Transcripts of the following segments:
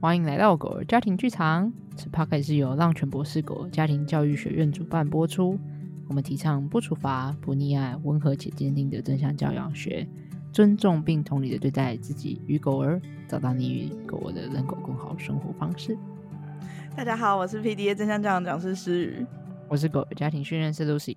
欢迎来到狗儿家庭剧场。此 podcast 是由浪犬博士狗儿家庭教育学院主办播出。我们提倡不处罚、不溺爱、温和且坚定的正向教养学，尊重并同理的对待自己与狗儿，找到你与狗儿的人狗共好生活方式。大家好，我是 PDA 正向教养讲师诗雨，我是狗儿家庭训练师 Lucy。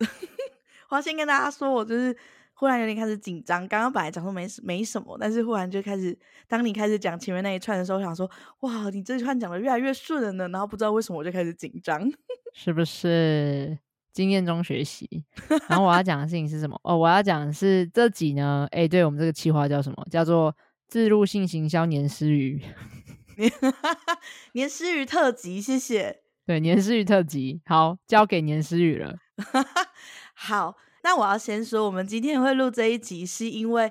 我要先跟大家说，我就是。忽然有点开始紧张，刚刚本来讲说没没什么，但是忽然就开始，当你开始讲前面那一串的时候，我想说，哇，你这一串讲的越来越顺了呢，然后不知道为什么我就开始紧张，是不是经验中学习？然后我要讲的事情是什么？哦，我要讲的是这集呢，哎、欸，对我们这个企划叫什么？叫做自入性行销年诗语，年 诗语特辑，谢谢。对，年诗语特辑，好，交给年诗语了。好。那我要先说，我们今天会录这一集，是因为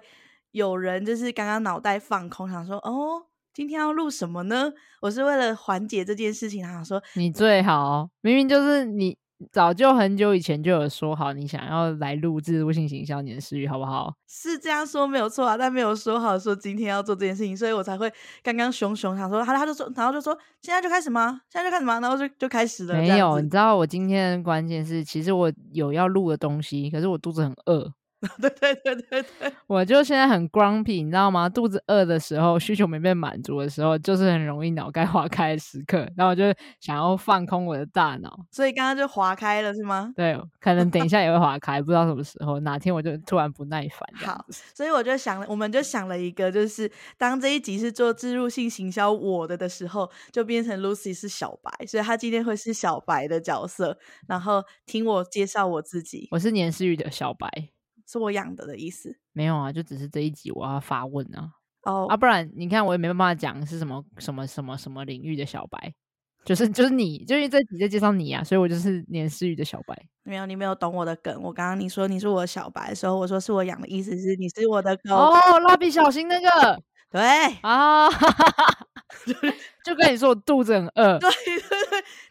有人就是刚刚脑袋放空，想说哦，今天要录什么呢？我是为了缓解这件事情，他想说你最好，明明就是你。早就很久以前就有说好，你想要来录制微信行销年私语，好不好？是这样说没有错啊，但没有说好说今天要做这件事情，所以我才会刚刚熊熊想说，他他就说，然后就说现在就开始吗？现在就开始吗？然后就就开始了。没有，你知道我今天的关键是，其实我有要录的东西，可是我肚子很饿。对对对对对，我就现在很 grumpy，你知道吗？肚子饿的时候，需求没被满足的时候，就是很容易脑盖划 开的时刻。然后我就想要放空我的大脑，所以刚刚就划开了，是吗？对，可能等一下也会划开，不知道什么时候，哪天我就突然不耐烦。好，所以我就想了，我们就想了一个，就是当这一集是做置入性行销我的的时候，就变成 Lucy 是小白，所以他今天会是小白的角色，然后听我介绍我自己。我是年思雨的小白。是我养的的意思？没有啊，就只是这一集我要发问啊。哦、oh. 啊，不然你看我也没办法讲是什么什么什么什么领域的小白，就是就是你，就因为这集在介绍你啊，所以我就是年思雨的小白。没有，你没有懂我的梗。我刚刚你说你是我的小白的时候，我说是我养的意思是你是我的狗。哦，蜡笔小新那个，对啊，就跟你说我肚子很饿。对。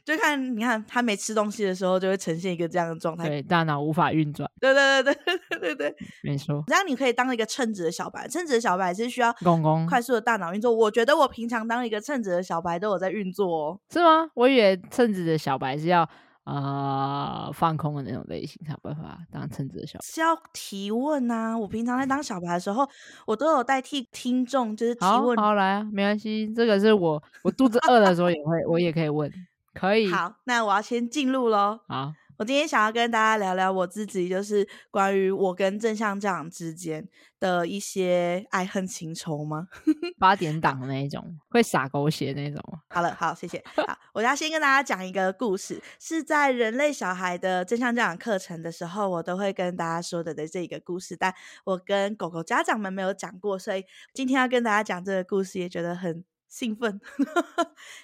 就看，你看他没吃东西的时候，就会呈现一个这样的状态，对，大脑无法运转。对对对对对对对，没错。这样你可以当一个称职的小白，称职的小白是需要公公快速的大脑运作。我觉得我平常当一个称职的小白都有在运作哦。是吗？我以为称职的小白是要啊、呃、放空的那种类型才有办法当称职的小白。是要提问啊！我平常在当小白的时候，我都有代替听众就是提问。好，好来啊，没关系，这个是我我肚子饿的时候也会，我也可以问。可以，好，那我要先进入喽。好，我今天想要跟大家聊聊我自己，就是关于我跟正向教养之间的一些爱恨情仇吗？八点档的那一种，会洒狗血那种。好了，好，谢谢。好，我要先跟大家讲一个故事，是在人类小孩的正向教养课程的时候，我都会跟大家说的的这个故事，但我跟狗狗家长们没有讲过，所以今天要跟大家讲这个故事，也觉得很。兴奋，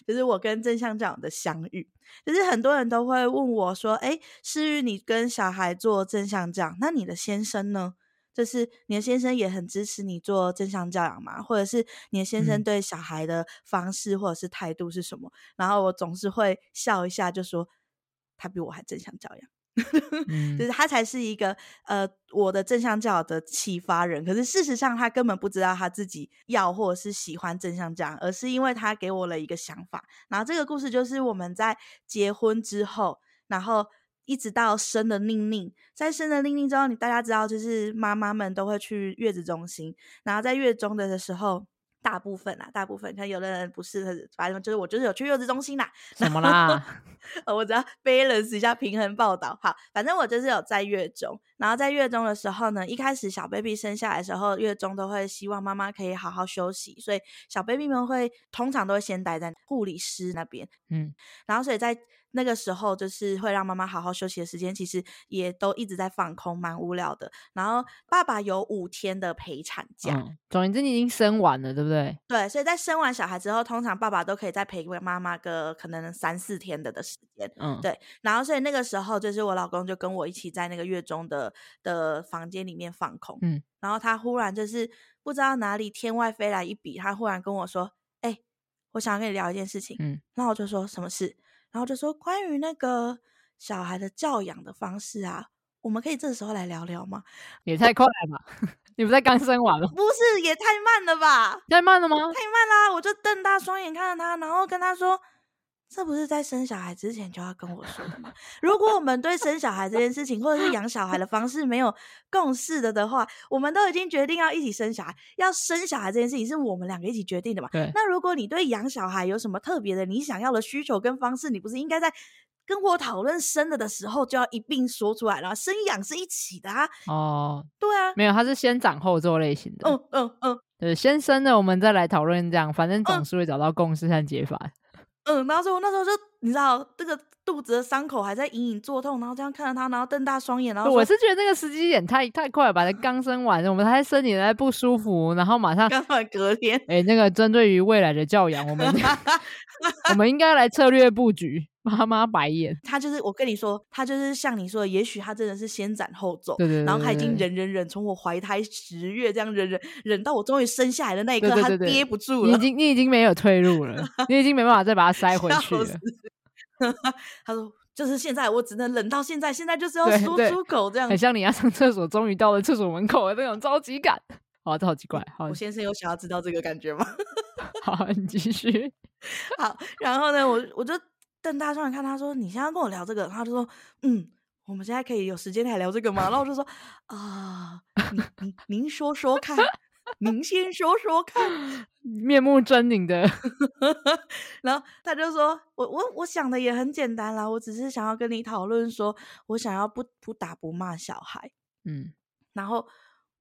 就是我跟正向教养的相遇。就是很多人都会问我说：“哎，诗瑜，你跟小孩做正向教养，那你的先生呢？就是你的先生也很支持你做正向教养吗？或者是你的先生对小孩的方式或者是态度是什么？”嗯、然后我总是会笑一下，就说：“他比我还正向教养。” 就是他才是一个呃，我的正向教养的启发人。可是事实上，他根本不知道他自己要或者是喜欢正向教养，而是因为他给我了一个想法。然后这个故事就是我们在结婚之后，然后一直到生了宁宁，在生了宁宁之后，你大家知道，就是妈妈们都会去月子中心，然后在月中的的时候。大部分啦，大部分像有的人不是，反正就是我就是有去幼稚中心啦。怎么啦？我只要 balance 一下平衡报道。好，反正我就是有在月中，然后在月中的时候呢，一开始小 baby 生下来的时候，月中都会希望妈妈可以好好休息，所以小 baby 们会通常都会先待在护理师那边。嗯，然后所以在。那个时候就是会让妈妈好好休息的时间，其实也都一直在放空，蛮无聊的。然后爸爸有五天的陪产假，嗯，总之你已经生完了，对不对？对，所以在生完小孩之后，通常爸爸都可以再陪妈妈个可能三四天的的时间，嗯，对。然后所以那个时候就是我老公就跟我一起在那个月中的的房间里面放空，嗯，然后他忽然就是不知道哪里天外飞来一笔，他忽然跟我说：“哎、欸，我想要跟你聊一件事情。”嗯，然后我就说什么事？然后就说关于那个小孩的教养的方式啊，我们可以这时候来聊聊吗？也太快了吧！你不在刚生完吗？不是，也太慢了吧？太慢了吗？太慢啦！我就瞪大双眼看着他，然后跟他说：“这不是在生小孩之前就要跟我说的吗？如果我们对生小孩这件事情，或者是养小孩的方式没有共识的的话，我们都已经决定要一起生小孩，要生小孩这件事情是我们两个一起决定的嘛？对。那如果你对养小孩有什么特别的，你想要的需求跟方式，你不是应该在？”跟我讨论生的的时候，就要一并说出来了。生养是一起的啊。哦，对啊，没有，他是先斩后奏类型的。嗯嗯嗯，对，先生的，我们再来讨论这样，反正总是会找到共识和解法。嗯，然后说，我那时候就你知道，这个肚子的伤口还在隐隐作痛，然后这样看着他，然后瞪大双眼，然后我是觉得那个时机点太太快了吧？他刚生完，我们还身体还不舒服，然后马上 刚好隔天。哎、欸，那个针对于未来的教养，我们 我们应该来策略布局。妈妈白眼，他就是我跟你说，他就是像你说的，也许他真的是先斩后奏，对对对对，然后他已经忍忍忍，从我怀胎十月这样忍忍忍到我终于生下来的那一刻，他憋不住了，你已经你已经没有退路了，你已经没办法再把它塞回去了。他说，就是现在我只能忍到现在，现在就是要说出口这样，很像你要上厕所，终于到了厕所门口的那种着急感。好，这好奇怪。好，我 先生有想要知道这个感觉吗？好，你继续。好，然后呢，我我就。瞪大双眼看他说：“你现在跟我聊这个？”他就说：“嗯，我们现在可以有时间来聊这个吗？”然后我就说：“啊、呃，您您您说说看，您先说说看。” 面目狰狞的，然后他就说：“我我我想的也很简单啦，我只是想要跟你讨论，说我想要不不打不骂小孩。”嗯，然后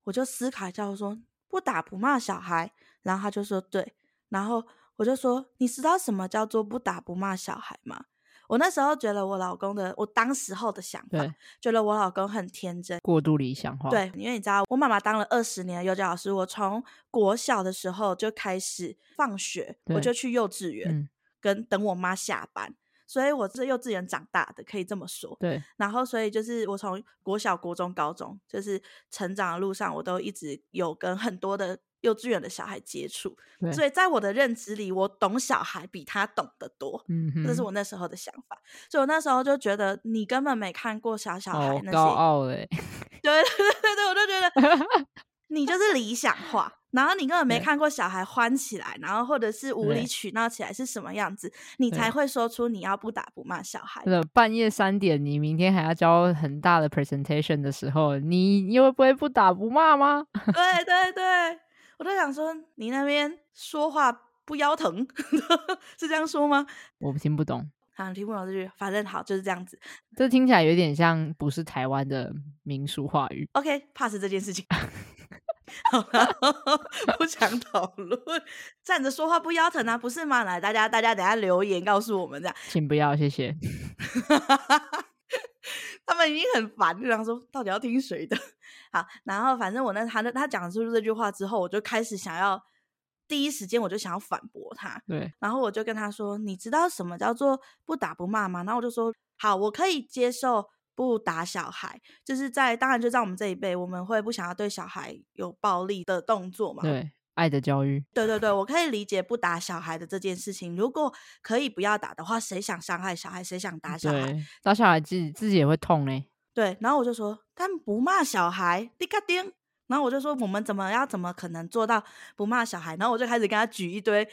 我就思考一下，我说：“不打不骂小孩。”然后他就说：“对。”然后。我就说，你知道什么叫做不打不骂小孩吗？我那时候觉得我老公的，我当时候的想法，觉得我老公很天真，过度理想化。对，因为你知道，我妈妈当了二十年的幼教老师，我从国小的时候就开始放学，我就去幼稚园，嗯、跟等我妈下班，所以我是幼稚园长大的，可以这么说。对，然后所以就是我从国小、国中、高中，就是成长的路上，我都一直有跟很多的。幼稚园的小孩接触，所以在我的认知里，我懂小孩比他懂得多。嗯，这是我那时候的想法。所以我那时候就觉得，你根本没看过小小孩那些。高傲嘞。对 对对对，我就觉得 你就是理想化，然后你根本没看过小孩欢起来，然后或者是无理取闹起来是什么样子，你才会说出你要不打不骂小孩。半夜三点，你明天还要交很大的 presentation 的时候，你你会不会不打不骂吗？对对对。我在想说，你那边说话不腰疼，是这样说吗？我听不懂，好，听不懂这句，反正好就是这样子。这听起来有点像不是台湾的民俗话语。OK，pass、okay, 这件事情。好了，不想讨论。站着说话不腰疼啊，不是吗？来，大家大家等下留言告诉我们这样。请不要，谢谢。他们已经很烦，就想说到底要听谁的？好，然后反正我那他那他讲出这句话之后，我就开始想要第一时间我就想要反驳他。对，然后我就跟他说：“你知道什么叫做不打不骂吗？”然后我就说：“好，我可以接受不打小孩，就是在当然就在我们这一辈，我们会不想要对小孩有暴力的动作嘛。”对。爱的教育，对对对，我可以理解不打小孩的这件事情。如果可以不要打的话，谁想伤害小孩？谁想打小孩？打小孩自己自己也会痛嘞。对，然后我就说，他们不骂小孩，滴卡丁。然后我就说，我们怎么要怎么可能做到不骂小孩？然后我就开始跟他举一堆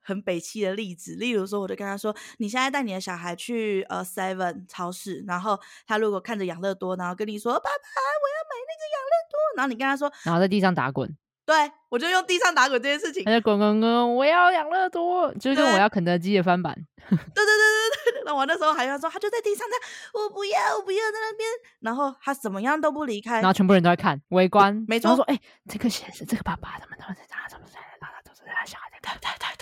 很北气的例子，例如说，我就跟他说，你现在带你的小孩去呃 Seven 超市，然后他如果看着养乐多，然后跟你说，爸爸，我要买那个养乐多，然后你跟他说，然后在地上打滚。对，我就用地上打滚这件事情。他就滚滚滚，我要养乐多，就是跟我要肯德基的翻版。对对对对对，那我那时候还要说，他就在地上这样，我不要，我不要在那边。然后他怎么样都不离开，然后全部人都在看围观，没错。说，哎、欸，这个先生，这个爸爸怎么怎么在哪？怎么在哪？怎么在哪？小孩在对对对，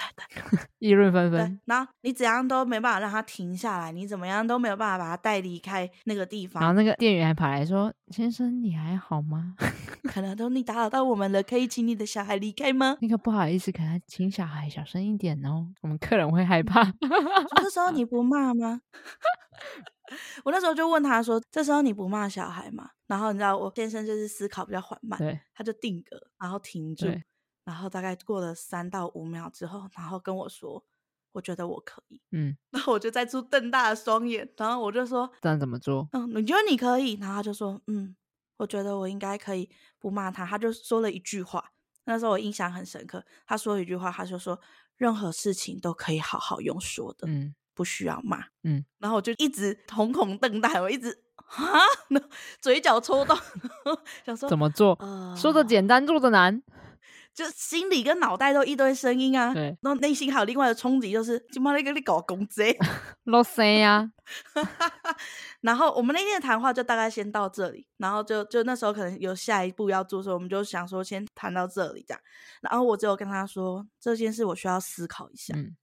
议论纷纷。然后你怎样都没办法让他停下来，你怎么样都没有办法把他带离开那个地方。然后那个店员还跑来说：“先生，你还好吗？” 可能都你打扰到我们了，可以请你的小孩离开吗？那个不好意思，可能请小孩小声一点哦，我们客人会害怕。这时候你不骂吗？我那时候就问他说：“这时候你不骂小孩吗？”然后你知道我先生就是思考比较缓慢，对，他就定格，然后停住，然后大概过了三到五秒之后，然后跟我说：“我觉得我可以。”嗯，然后我就再出瞪大的双眼，然后我就说：“这样怎么做？”嗯，你觉得你可以？然后他就说：“嗯。”我觉得我应该可以不骂他。他就说了一句话，那时候我印象很深刻。他说了一句话，他就说任何事情都可以好好用说的，嗯，不需要骂，嗯。然后我就一直瞳孔瞪大，我一直啊，嘴角抽动，想说怎么做？呃、说的简单，做的难。就心里跟脑袋都一堆声音啊，对，然后内心还有另外的冲击，就是今妈那个你搞公贼，老谁呀？然后我们那天的谈话就大概先到这里，然后就就那时候可能有下一步要做，所以我们就想说先谈到这里这样。然后我只有跟他说这件事我需要思考一下，嗯，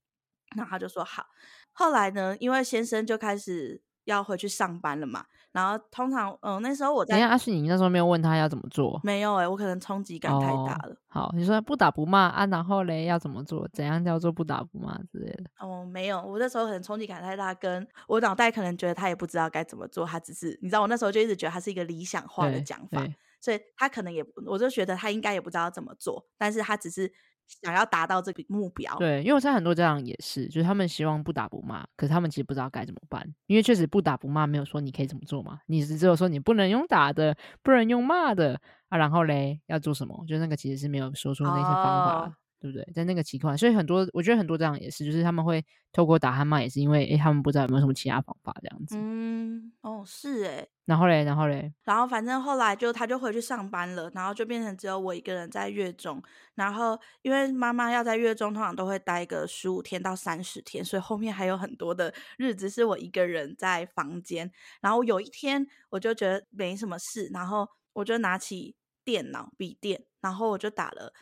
然后他就说好。后来呢，因为先生就开始要回去上班了嘛。然后通常，嗯，那时候我在。阿旭，你那时候没有问他要怎么做？没有哎、欸，我可能冲击感太大了。哦、好，你说不打不骂啊，然后嘞要怎么做？怎样叫做不打不骂之类的？哦，没有，我那时候可能冲击感太大，跟我脑袋可能觉得他也不知道该怎么做，他只是你知道，我那时候就一直觉得他是一个理想化的讲法，所以他可能也，我就觉得他应该也不知道怎么做，但是他只是。想要达到这个目标，对，因为我在很多家长也是，就是他们希望不打不骂，可是他们其实不知道该怎么办，因为确实不打不骂没有说你可以怎么做嘛，你是只有说你不能用打的，不能用骂的啊，然后嘞要做什么？就那个其实是没有说出那些方法。哦对不对？在那个情况，所以很多我觉得很多这样也是，就是他们会透过打和骂，也是因为诶他们不知道有没有什么其他方法这样子。嗯，哦，是诶。然后嘞，然后嘞，然后反正后来就他就回去上班了，然后就变成只有我一个人在月中。然后因为妈妈要在月中，通常都会待个十五天到三十天，所以后面还有很多的日子是我一个人在房间。然后有一天我就觉得没什么事，然后我就拿起电脑笔电，然后我就打了。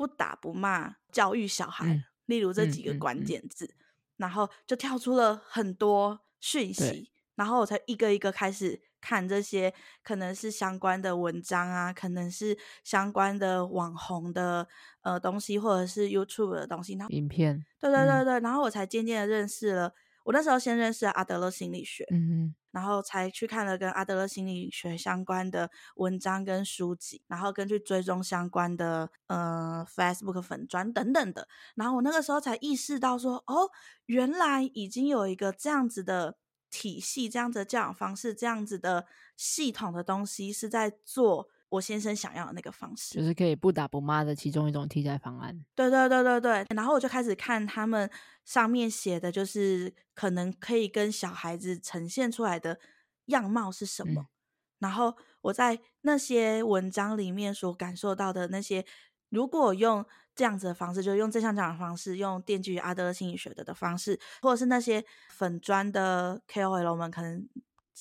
不打不骂，教育小孩，嗯、例如这几个关键字，嗯嗯嗯、然后就跳出了很多讯息，然后我才一个一个开始看这些，可能是相关的文章啊，可能是相关的网红的呃东西，或者是 YouTube 的东西，然后影片，对对对对，嗯、然后我才渐渐的认识了。我那时候先认识了阿德勒心理学，嗯，然后才去看了跟阿德勒心理学相关的文章跟书籍，然后根据追踪相关的呃 Facebook 粉专等等的，然后我那个时候才意识到说，哦，原来已经有一个这样子的体系，这样子的教养方式，这样子的系统的东西是在做。我先生想要的那个方式，就是可以不打不骂的其中一种替代方案。对对对对对，然后我就开始看他们上面写的，就是可能可以跟小孩子呈现出来的样貌是什么。嗯、然后我在那些文章里面所感受到的那些，如果用这样子的方式，就用正向讲的方式，用电锯阿德勒心理学的的方式，或者是那些粉砖的 KOL 们可能。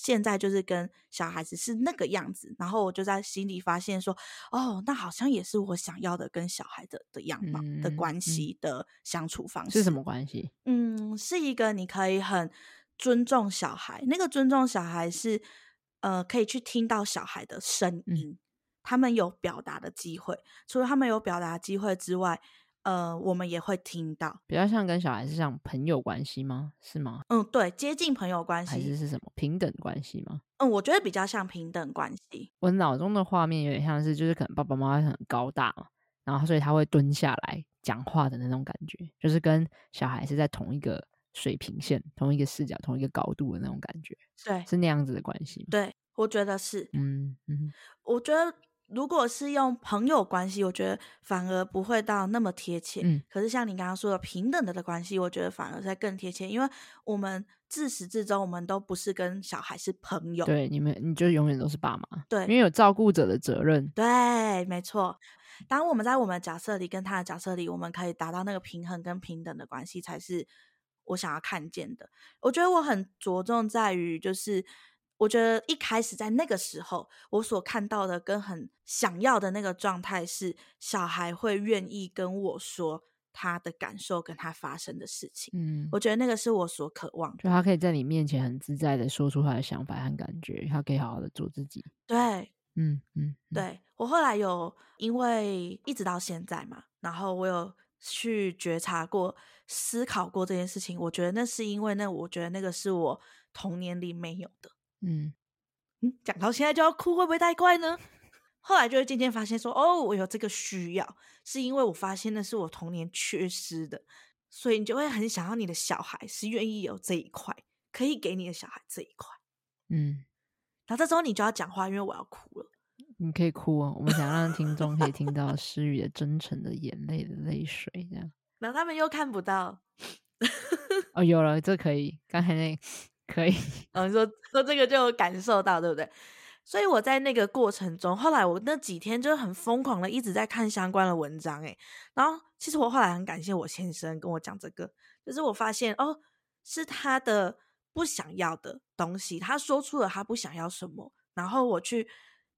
现在就是跟小孩子是那个样子，然后我就在心里发现说，哦，那好像也是我想要的跟小孩的的样貌、嗯、的关系的相处方式。是什么关系？嗯，是一个你可以很尊重小孩，那个尊重小孩是呃可以去听到小孩的声音，嗯、他们有表达的机会。除了他们有表达机会之外。呃，我们也会听到，比较像跟小孩是像朋友关系吗？是吗？嗯，对，接近朋友关系，还是是什么平等关系吗？嗯，我觉得比较像平等关系。我脑中的画面有点像是，就是可能爸爸妈妈很高大嘛，然后所以他会蹲下来讲话的那种感觉，就是跟小孩是在同一个水平线、同一个视角、同一个高度的那种感觉。对，是那样子的关系吗？对，我觉得是。嗯嗯，我觉得。如果是用朋友关系，我觉得反而不会到那么贴切。嗯，可是像你刚刚说的平等的的关系，我觉得反而在更贴切，因为我们自始至终我们都不是跟小孩是朋友。对，你们你就永远都是爸妈。对，因为有照顾者的责任。对，没错。当我们在我们的角色里跟他的角色里，我们可以达到那个平衡跟平等的关系，才是我想要看见的。我觉得我很着重在于就是。我觉得一开始在那个时候，我所看到的跟很想要的那个状态是，小孩会愿意跟我说他的感受跟他发生的事情。嗯，我觉得那个是我所渴望的，就他可以在你面前很自在的说出他的想法和感觉，他可以好好的做自己。对，嗯嗯，嗯对，我后来有因为一直到现在嘛，然后我有去觉察过、思考过这件事情。我觉得那是因为那，我觉得那个是我童年里没有的。嗯嗯，讲到现在就要哭，会不会太快呢？后来就会渐渐发现说，哦，我有这个需要，是因为我发现那是我童年缺失的，所以你就会很想要你的小孩是愿意有这一块，可以给你的小孩这一块。嗯，然后这时候你就要讲话，因为我要哭了。你可以哭哦，我们想让听众可以听到诗雨的真诚的眼泪的泪水，这样。然后他们又看不到。哦，有了，这可以。刚才那可以。嗯、说说这个就有感受到，对不对？所以我在那个过程中，后来我那几天就很疯狂的一直在看相关的文章，诶，然后其实我后来很感谢我先生跟我讲这个，就是我发现哦，是他的不想要的东西，他说出了他不想要什么，然后我去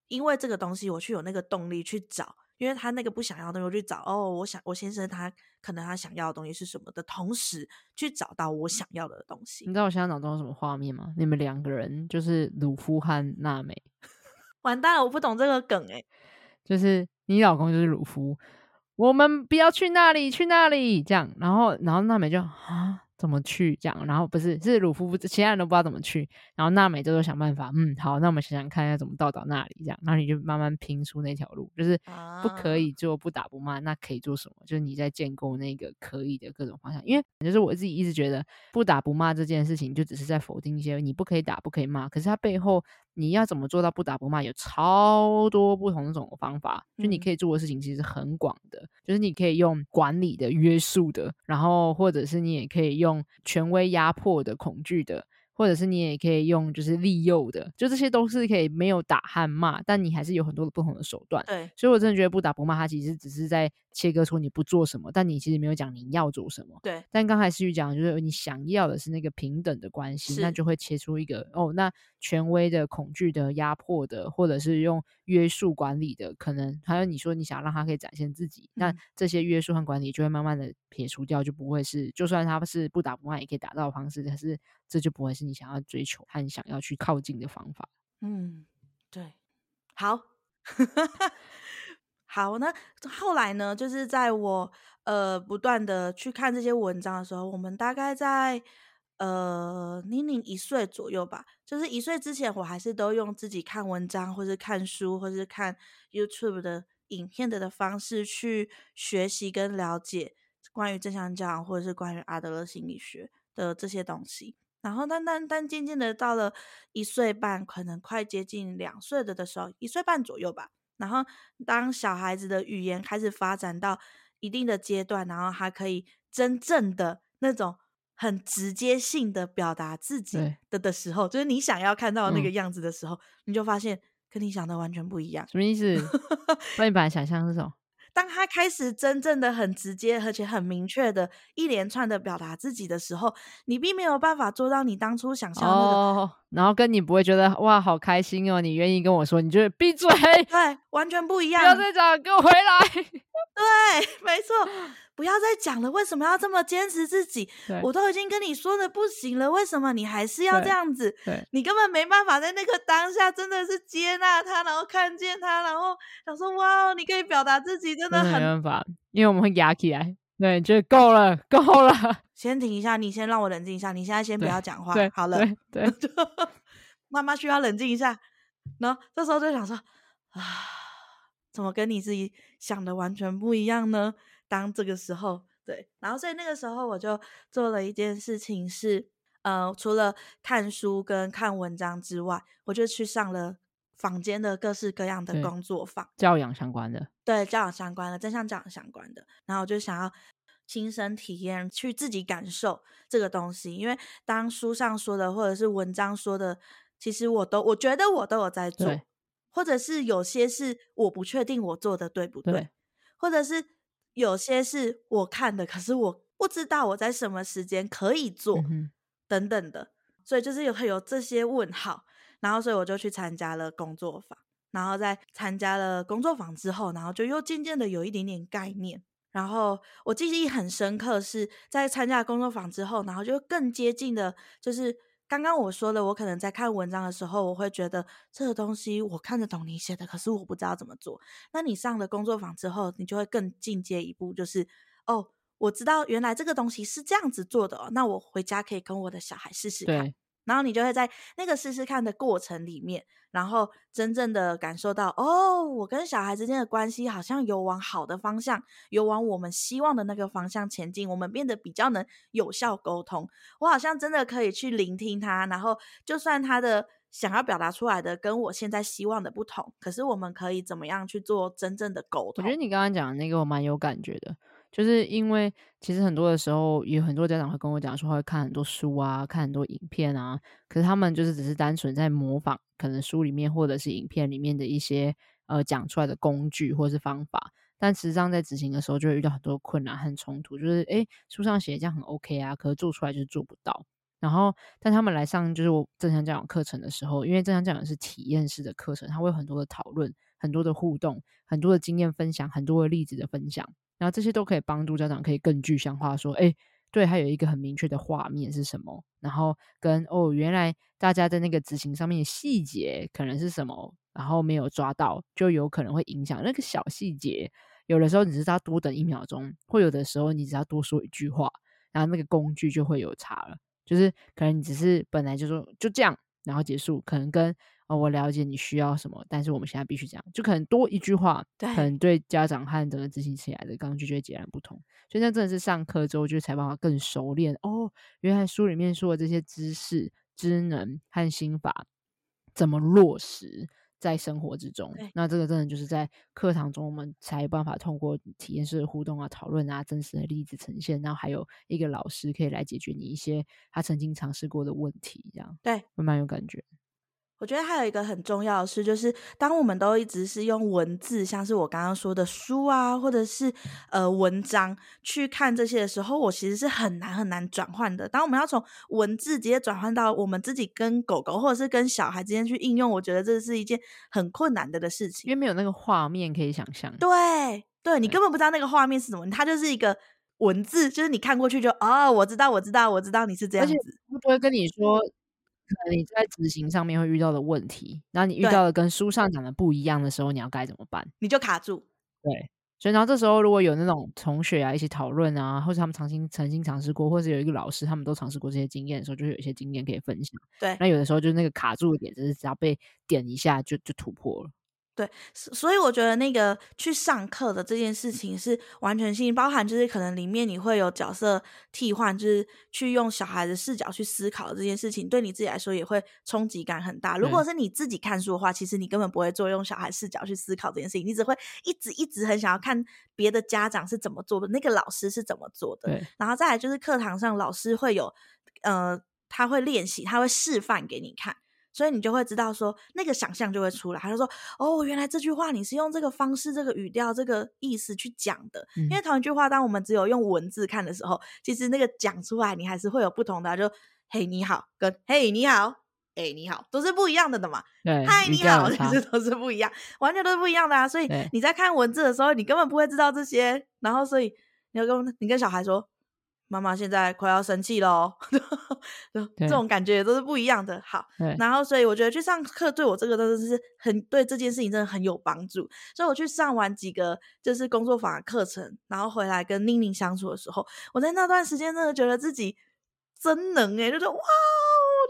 因为这个东西，我去有那个动力去找。因为他那个不想要的东西，我去找哦，我想我先生他可能他想要的东西是什么的同时，去找到我想要的东西。你知道我现在脑中有什么画面吗？你们两个人就是鲁夫和娜美。完蛋了，我不懂这个梗诶。就是你老公就是鲁夫，我们不要去那里，去那里这样，然后然后娜美就啊。怎么去这样？然后不是是鲁夫，其他人都不知道怎么去。然后娜美就说想办法，嗯，好，那我们想想看要怎么到达那里，这样，然后你就慢慢拼出那条路，就是不可以做不打不骂，那可以做什么？就是你在建构那个可以的各种方向。因为就是我自己一直觉得不打不骂这件事情，就只是在否定一些你不可以打不可以骂，可是它背后你要怎么做到不打不骂，有超多不同种方法。就你可以做的事情其实很广的，就是你可以用管理的、约束的，然后或者是你也可以用。用权威压迫的、恐惧的，或者是你也可以用就是利诱的，就这些都是可以没有打和骂，但你还是有很多的不同的手段。对，所以我真的觉得不打不骂，它其实只是在切割出你不做什么，但你其实没有讲你要做什么。对，但刚才思雨讲就是你想要的是那个平等的关系，那就会切出一个哦，那权威的、恐惧的、压迫的，或者是用约束管理的，可能还有你说你想让他可以展现自己，那、嗯、这些约束和管理就会慢慢的撇除掉，就不会是就算他是不打不骂也可以达到的方式，但是这就不会是你想要追求和想要去靠近的方法。嗯，对，好。好，那后来呢？就是在我呃不断的去看这些文章的时候，我们大概在呃宁宁一岁左右吧。就是一岁之前，我还是都用自己看文章，或是看书，或是看 YouTube 的影片的的方式去学习跟了解关于正向教养，或者是关于阿德勒心理学的这些东西。然后，但但但渐渐的到了一岁半，可能快接近两岁的的时候，一岁半左右吧。然后，当小孩子的语言开始发展到一定的阶段，然后他可以真正的那种很直接性的表达自己的的时候，就是你想要看到那个样子的时候，嗯、你就发现跟你想的完全不一样。什么意思？那你本来想象是什么？当他开始真正的很直接，而且很明确的一连串的表达自己的时候，你并没有办法做到你当初想象的那个。哦，然后跟你不会觉得哇好开心哦，你愿意跟我说，你就闭嘴，对，完全不一样。不要再讲，给我回来。对，没错。不要再讲了，为什么要这么坚持自己？我都已经跟你说的不行了，为什么你还是要这样子？你根本没办法在那个当下真的是接纳他，然后看见他，然后想说哇，你可以表达自己，真的很没办法，因为我们会压起来。对，就够了，够了。先停一下，你先让我冷静一下。你现在先不要讲话，好了。对，妈妈需要冷静一下。然后这时候就想说啊，怎么跟你自己想的完全不一样呢？当这个时候，对，然后所以那个时候我就做了一件事情是，呃，除了看书跟看文章之外，我就去上了坊间的各式各样的工作坊，教养相关的，对，教养相关的，正向教养相关的，然后我就想要亲身体验，去自己感受这个东西，因为当书上说的或者是文章说的，其实我都我觉得我都有在做，或者是有些是我不确定我做的对不对，对或者是。有些是我看的，可是我不知道我在什么时间可以做，等等的，所以就是有有这些问号，然后所以我就去参加了工作坊，然后在参加了工作坊之后，然后就又渐渐的有一点点概念，然后我记忆很深刻，是在参加工作坊之后，然后就更接近的，就是。刚刚我说的，我可能在看文章的时候，我会觉得这个东西我看得懂你写的，可是我不知道怎么做。那你上了工作坊之后，你就会更进阶一步，就是哦，我知道原来这个东西是这样子做的哦，那我回家可以跟我的小孩试试看。然后你就会在那个试试看的过程里面，然后真正的感受到，哦，我跟小孩之间的关系好像有往好的方向，有往我们希望的那个方向前进，我们变得比较能有效沟通。我好像真的可以去聆听他，然后就算他的想要表达出来的跟我现在希望的不同，可是我们可以怎么样去做真正的沟通？我觉得你刚刚讲的那个我蛮有感觉的，就是因为其实很多的时候，有很多家长会跟我讲说，会看很多书啊，看很多影片啊，可是他们就是只是单纯在模仿，可能书里面或者是影片里面的一些呃讲出来的工具或是方法，但实际上在执行的时候就会遇到很多困难和冲突，就是诶，书上写这样很 OK 啊，可是做出来就是做不到。然后，但他们来上就是我正向教养课程的时候，因为正向教养是体验式的课程，它会有很多的讨论、很多的互动、很多的经验分享、很多的例子的分享，然后这些都可以帮助家长可以更具象化说，哎，对，还有一个很明确的画面是什么，然后跟哦，原来大家在那个执行上面的细节可能是什么，然后没有抓到，就有可能会影响那个小细节。有的时候你只是要多等一秒钟，或有的时候你只要多说一句话，然后那个工具就会有差了。就是可能你只是本来就说就这样，然后结束，可能跟哦我了解你需要什么，但是我们现在必须这样，就可能多一句话，对，可能对家长和整个执行起来的工具就会截然不同。所以那真的是上课之后就才办法更熟练哦，原来书里面说的这些知识、知能和心法怎么落实。在生活之中，那这个真的就是在课堂中，我们才有办法通过体验式的互动啊、讨论啊、真实的例子呈现，然后还有一个老师可以来解决你一些他曾经尝试过的问题，这样对，会蛮有感觉。我觉得还有一个很重要的事，就是当我们都一直是用文字，像是我刚刚说的书啊，或者是呃文章去看这些的时候，我其实是很难很难转换的。当我们要从文字直接转换到我们自己跟狗狗或者是跟小孩之间去应用，我觉得这是一件很困难的的事情，因为没有那个画面可以想象。对，对，你根本不知道那个画面是什么，它就是一个文字，就是你看过去就哦，我知道，我知道，我知道你是这样子，不会跟你说。可能你在执行上面会遇到的问题，然后你遇到的跟书上讲的不一样的时候，你要该怎么办？你就卡住。对，所以然后这时候如果有那种同学啊一起讨论啊，或者他们曾经曾经尝试过，或者有一个老师他们都尝试过这些经验的时候，就会有一些经验可以分享。对，那有的时候就是那个卡住的点，就是只要被点一下就就突破了。对，所以我觉得那个去上课的这件事情是完全性，包含就是可能里面你会有角色替换，就是去用小孩的视角去思考这件事情，对你自己来说也会冲击感很大。如果是你自己看书的话，其实你根本不会做用小孩视角去思考这件事情，你只会一直一直很想要看别的家长是怎么做的，那个老师是怎么做的。对，然后再来就是课堂上老师会有，呃，他会练习，他会示范给你看。所以你就会知道说，那个想象就会出来。他就说：“哦，原来这句话你是用这个方式、这个语调、这个意思去讲的。嗯、因为同一句话，当我们只有用文字看的时候，其实那个讲出来，你还是会有不同的、啊。就嘿你好，跟嘿你好，哎你好，都是不一样的的嘛。对，嗨你好，其实都是不一样，完全都是不一样的啊。所以你在看文字的时候，你根本不会知道这些。然后，所以你要跟你跟小孩说。”妈妈现在快要生气喽，这种感觉都是不一样的。好，然后所以我觉得去上课对我这个真的是很对这件事情真的很有帮助。所以我去上完几个就是工作坊的课程，然后回来跟宁宁相处的时候，我在那段时间真的觉得自己真能诶，就说哇。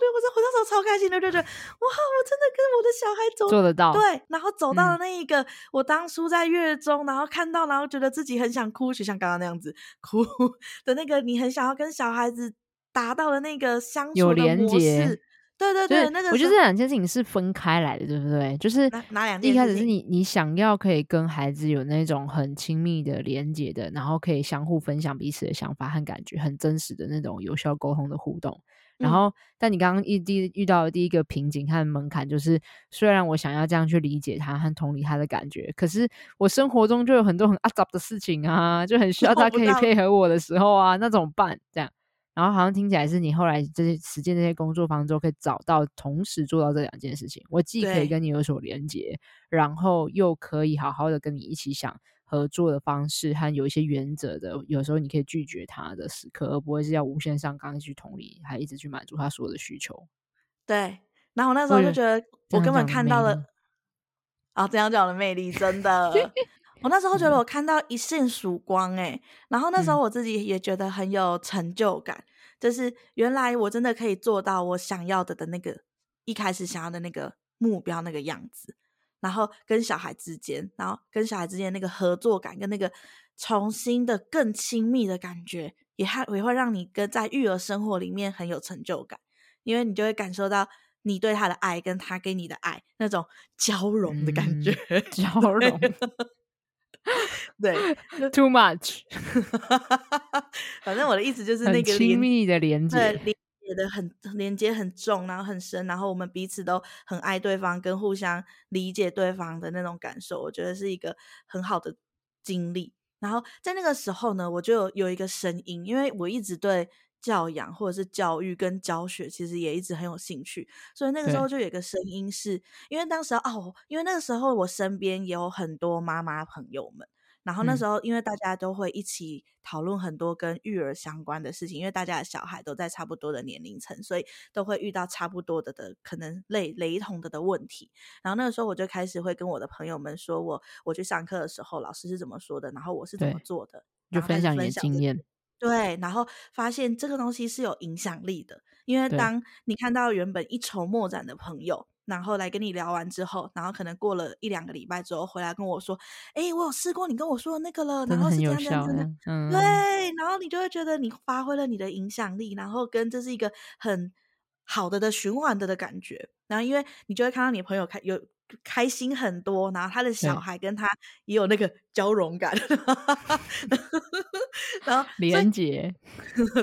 对，我在回到时候超开心的，就觉得哇，我真的跟我的小孩走做得到。对，然后走到了那一个，嗯、我当初在月中，然后看到，然后觉得自己很想哭，就像刚刚那样子哭 的那个，你很想要跟小孩子达到的那个相处的模式。对对对，那个我觉得这两件事情是分开来的，对不对？就是哪两件？一开始是你你想要可以跟孩子有那种很亲密的连接的，然后可以相互分享彼此的想法和感觉，很真实的那种有效沟通的互动。然后，但你刚刚一第遇到的第一个瓶颈和门槛，就是虽然我想要这样去理解他和同理他的感觉，可是我生活中就有很多很阿杂的事情啊，就很需 要他可以配合我的时候啊，那怎么办？这样，然后好像听起来是你后来这些实践这些工作坊之后，可以找到同时做到这两件事情，我既可以跟你有所连接，然后又可以好好的跟你一起想。合作的方式和有一些原则的，有时候你可以拒绝他的时刻，而不会是要无限上纲去同理，还一直去满足他所有的需求。对，然后我那时候就觉得，我根本看到了啊，这样讲的魅力真的。我那时候觉得我看到一线曙光，哎，然后那时候我自己也觉得很有成就感，嗯、就是原来我真的可以做到我想要的的那个一开始想要的那个目标那个样子。然后跟小孩之间，然后跟小孩之间那个合作感，跟那个重新的更亲密的感觉，也还也会让你跟在育儿生活里面很有成就感，因为你就会感受到你对他的爱跟他给你的爱那种交融的感觉，嗯、交 融。对，too much。反正我的意思就是那个亲密的连接，连接的很连接很重，然后很深，然后我们彼此都很爱对方，跟互相理解对方的那种感受，我觉得是一个很好的经历。然后在那个时候呢，我就有，有一个声音，因为我一直对。教养或者是教育跟教学，其实也一直很有兴趣，所以那个时候就有一个声音是，是因为当时哦，因为那个时候我身边也有很多妈妈朋友们，然后那时候因为大家都会一起讨论很多跟育儿相关的事情，因为大家的小孩都在差不多的年龄层，所以都会遇到差不多的的可能类雷同的的问题。然后那个时候我就开始会跟我的朋友们说我我去上课的时候老师是怎么说的，然后我是怎么做的，就分享你的经验。对，然后发现这个东西是有影响力的，因为当你看到原本一筹莫展的朋友，然后来跟你聊完之后，然后可能过了一两个礼拜之后回来跟我说：“哎，我有试过你跟我说的那个了，然后是这样这样子的。”嗯，对，然后你就会觉得你发挥了你的影响力，然后跟这是一个很好的的循环的的感觉。然后因为你就会看到你朋友开有。开心很多，然后他的小孩跟他也有那个交融感，然后连接，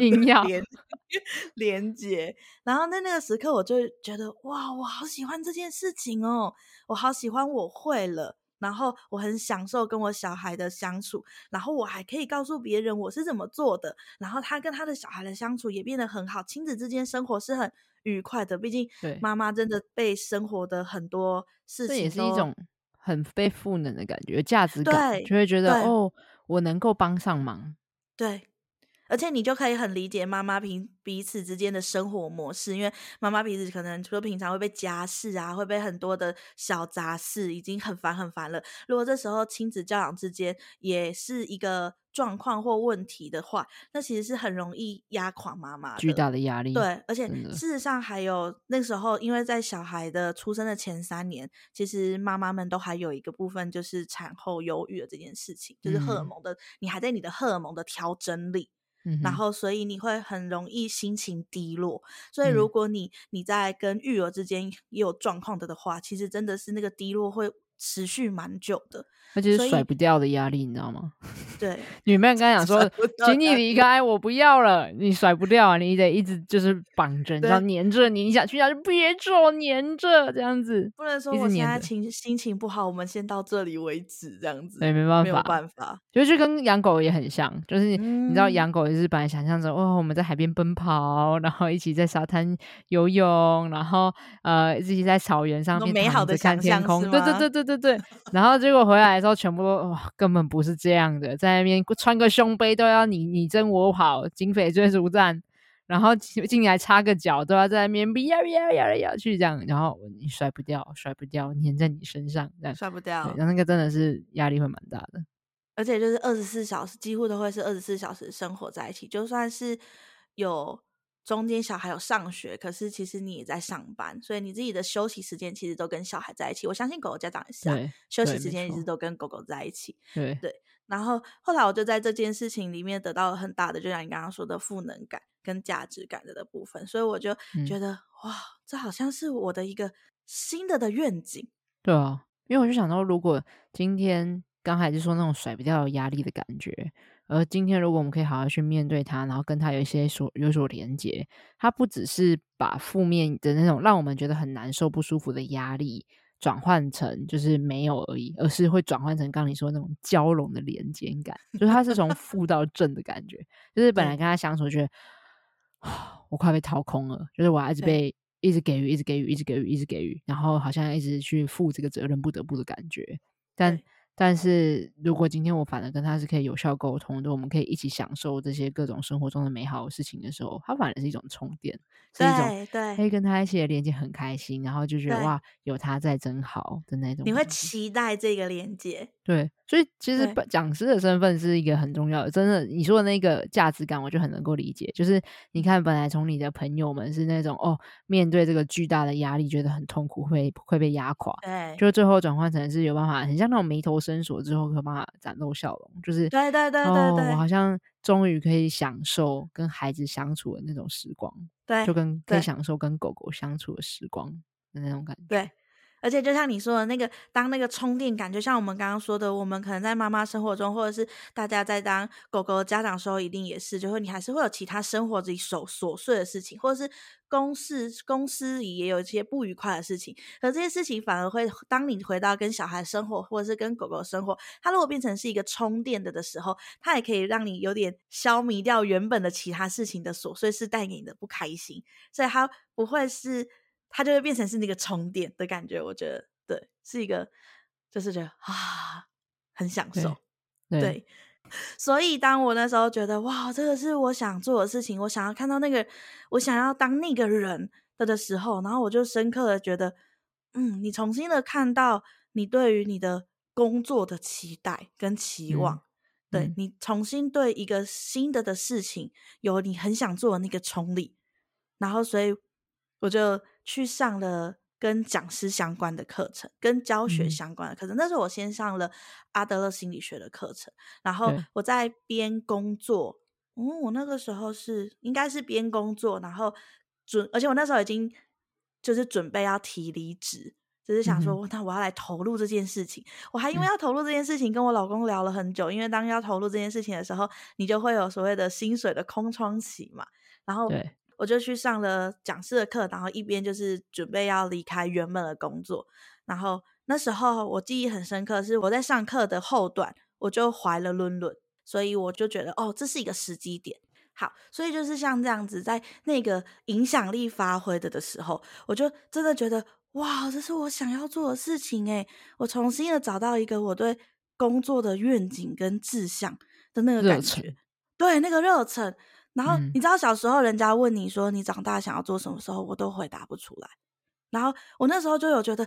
硬要连 连接，然后在那个时刻，我就觉得哇，我好喜欢这件事情哦，我好喜欢我会了，然后我很享受跟我小孩的相处，然后我还可以告诉别人我是怎么做的，然后他跟他的小孩的相处也变得很好，亲子之间生活是很愉快的，毕竟妈妈真的被生活的很多事情，这也是一种很被赋能的感觉，价值感，就会觉得哦，我能够帮上忙。对，而且你就可以很理解妈妈平彼此之间的生活模式，因为妈妈彼此可能说平常会被家事啊，会被很多的小杂事已经很烦很烦了。如果这时候亲子教养之间也是一个。状况或问题的话，那其实是很容易压垮妈妈的，巨大的压力。对，而且事实上还有那时候，因为在小孩的出生的前三年，其实妈妈们都还有一个部分就是产后忧郁的这件事情，就是荷尔蒙的，嗯、你还在你的荷尔蒙的调整里，嗯、然后所以你会很容易心情低落。所以如果你你在跟育儿之间也有状况的的话，其实真的是那个低落会。持续蛮久的，那就是甩不掉的压力，你知道吗？对，女朋友刚才讲说，请你离开，我不要了，你甩不掉啊，你得一直就是绑着，然后黏着你，你想去哪就别走，黏着这样子，不能说我现在情心情不好，我们先到这里为止，这样子，对，没办法，没有办法，就是跟养狗也很像，就是你知道养狗也是本来想象着，哦，我们在海边奔跑，然后一起在沙滩游泳，然后呃，一起在草原上面美好的看天空，对对对对。对对，然后结果回来的时候，全部都哇，根本不是这样的，在那边穿个胸杯都要你你争我跑，警匪追逐战，然后进来插个脚都要在那边呀呀呀呀去这样，然后你甩不掉，甩不掉，粘在你身上，这样甩不掉，然后那个真的是压力会蛮大的，而且就是二十四小时，几乎都会是二十四小时生活在一起，就算是有。中间小孩有上学，可是其实你也在上班，所以你自己的休息时间其实都跟小孩在一起。我相信狗狗家长也是啊，休息时间一直都跟狗狗在一起。对对。然后后来我就在这件事情里面得到了很大的，就像你刚刚说的赋能感跟价值感的的部分，所以我就觉得、嗯、哇，这好像是我的一个新的的愿景。对啊，因为我就想到，如果今天刚才就说那种甩不掉压力的感觉。而今天，如果我们可以好好去面对它，然后跟它有一些所有所连接，它不只是把负面的那种让我们觉得很难受、不舒服的压力转换成就是没有而已，而是会转换成刚刚你说的那种交融的连接感，就是它是从负到正的感觉。就是本来跟他相处，觉得我快被掏空了，就是我还一直被一直给予、一直给予、一直给予、一直给予，然后好像一直去负这个责任，不得不的感觉，但。但是如果今天我反而跟他是可以有效沟通的，我们可以一起享受这些各种生活中的美好的事情的时候，他反而是一种充电，是一种对，可以跟他一起的连接很开心，然后就觉得哇，有他在真好的那种。你会期待这个连接，对，所以其实讲师的身份是一个很重要的，真的，你说的那个价值感，我就很能够理解。就是你看，本来从你的朋友们是那种哦，面对这个巨大的压力觉得很痛苦，会会被压垮，对，就最后转换成是有办法，很像那种眉头生锁之后，可办法展露笑容，就是对对对对对，哦、我好像终于可以享受跟孩子相处的那种时光，对，就跟可以享受跟狗狗相处的时光的那种感觉，对。而且就像你说的那个，当那个充电感，就像我们刚刚说的，我们可能在妈妈生活中，或者是大家在当狗狗家长时候，一定也是，就会你还是会有其他生活自己琐琐碎的事情，或者是公事公司里也有一些不愉快的事情，可这些事情反而会，当你回到跟小孩生活，或者是跟狗狗生活，它如果变成是一个充电的的时候，它也可以让你有点消弭掉原本的其他事情的琐碎是带给你的不开心，所以它不会是。它就会变成是那个充电的感觉，我觉得对，是一个，就是觉得啊，很享受，对，对。所以当我那时候觉得哇，这个是我想做的事情，我想要看到那个，我想要当那个人的的时候，然后我就深刻的觉得，嗯，你重新的看到你对于你的工作的期待跟期望，嗯、对、嗯、你重新对一个新的的事情有你很想做的那个冲力，然后所以我就。去上了跟讲师相关的课程，跟教学相关的课程。嗯、那时候我先上了阿德勒心理学的课程，然后我在边工作。嗯，我那个时候是应该是边工作，然后准，而且我那时候已经就是准备要提离职，就是想说，那我要来投入这件事情。嗯、我还因为要投入这件事情，跟我老公聊了很久。因为当要投入这件事情的时候，你就会有所谓的薪水的空窗期嘛。然后。对。我就去上了讲师的课，然后一边就是准备要离开原本的工作。然后那时候我记忆很深刻，是我在上课的后段，我就怀了伦伦，所以我就觉得哦，这是一个时机点。好，所以就是像这样子，在那个影响力发挥的的时候，我就真的觉得哇，这是我想要做的事情诶，我重新的找到一个我对工作的愿景跟志向的那个感觉，对，那个热忱。然后你知道小时候人家问你说你长大想要做什么时候，我都回答不出来。然后我那时候就有觉得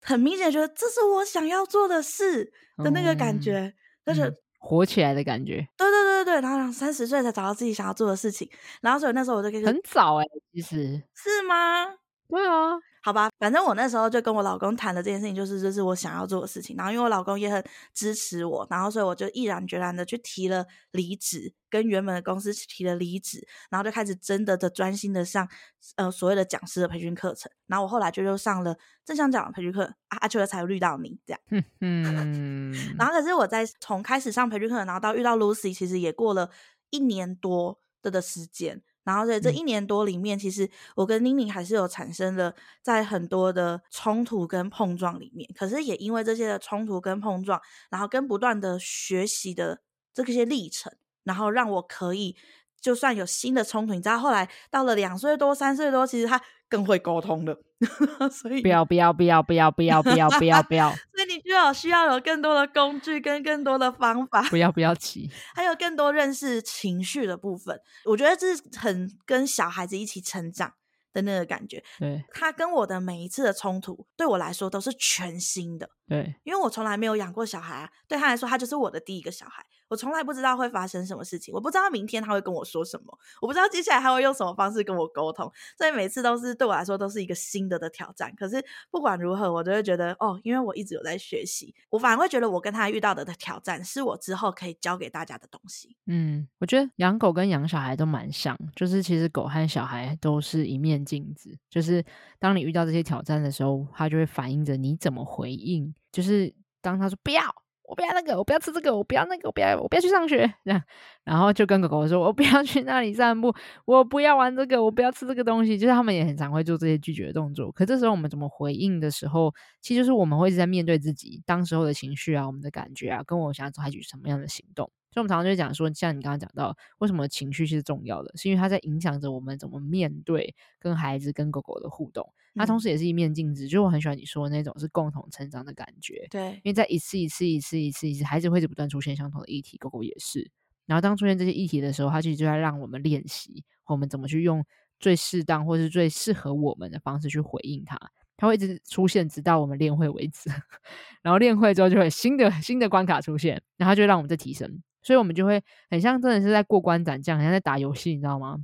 很明显，觉得这是我想要做的事的那个感觉，就、嗯、是活起来的感觉。对对对对，然后三十岁才找到自己想要做的事情，然后所以那时候我就跟很早哎、欸，其实是吗？对啊。好吧，反正我那时候就跟我老公谈的这件事情，就是这是我想要做的事情。然后因为我老公也很支持我，然后所以我就毅然决然的去提了离职，跟原本的公司提了离职，然后就开始真的的专心的上呃所谓的讲师的培训课程。然后我后来就又上了正向讲的培训课，啊，阿秋才遇到你这样。嗯，然后可是我在从开始上培训课，然后到遇到 Lucy，其实也过了一年多的的时间。然后在这一年多里面，嗯、其实我跟宁宁还是有产生了在很多的冲突跟碰撞里面。可是也因为这些的冲突跟碰撞，然后跟不断的学习的这些历程，然后让我可以就算有新的冲突，你知道后来到了两岁多、三岁多，其实他更会沟通了。所以不要不要不要不要不要不要不要你就要需要有更多的工具跟更多的方法。不要不要急，还有更多认识情绪的部分。我觉得这是很跟小孩子一起成长的那个感觉。对，他跟我的每一次的冲突，对我来说都是全新的。对，因为我从来没有养过小孩啊，对他来说，他就是我的第一个小孩。我从来不知道会发生什么事情，我不知道明天他会跟我说什么，我不知道接下来他会用什么方式跟我沟通，所以每次都是对我来说都是一个新的的挑战。可是不管如何，我都会觉得哦，因为我一直有在学习，我反而会觉得我跟他遇到的的挑战是我之后可以教给大家的东西。嗯，我觉得养狗跟养小孩都蛮像，就是其实狗和小孩都是一面镜子，就是当你遇到这些挑战的时候，它就会反映着你怎么回应。就是当他说不要。我不要那个，我不要吃这个，我不要那个，我不要，我不要去上学，这样，然后就跟狗狗说，我不要去那里散步，我不要玩这个，我不要吃这个东西。就是他们也很常会做这些拒绝的动作。可这时候我们怎么回应的时候，其实就是我们会一直在面对自己当时候的情绪啊，我们的感觉啊，跟我想采取什么样的行动。所以我们常常就讲说，像你刚刚讲到，为什么情绪是重要的，是因为它在影响着我们怎么面对跟孩子、跟狗狗的互动。它同时也是一面镜子，就我很喜欢你说的那种是共同成长的感觉。对，因为在一次一次一次一次一次，孩子会一直不断出现相同的议题，狗狗也是。然后当出现这些议题的时候，它其实就在让我们练习我们怎么去用最适当或是最适合我们的方式去回应它。它会一直出现，直到我们练会为止。然后练会之后，就会新的新的关卡出现，然后就会让我们再提升。所以我们就会很像真的是在过关斩将，很像在打游戏，你知道吗？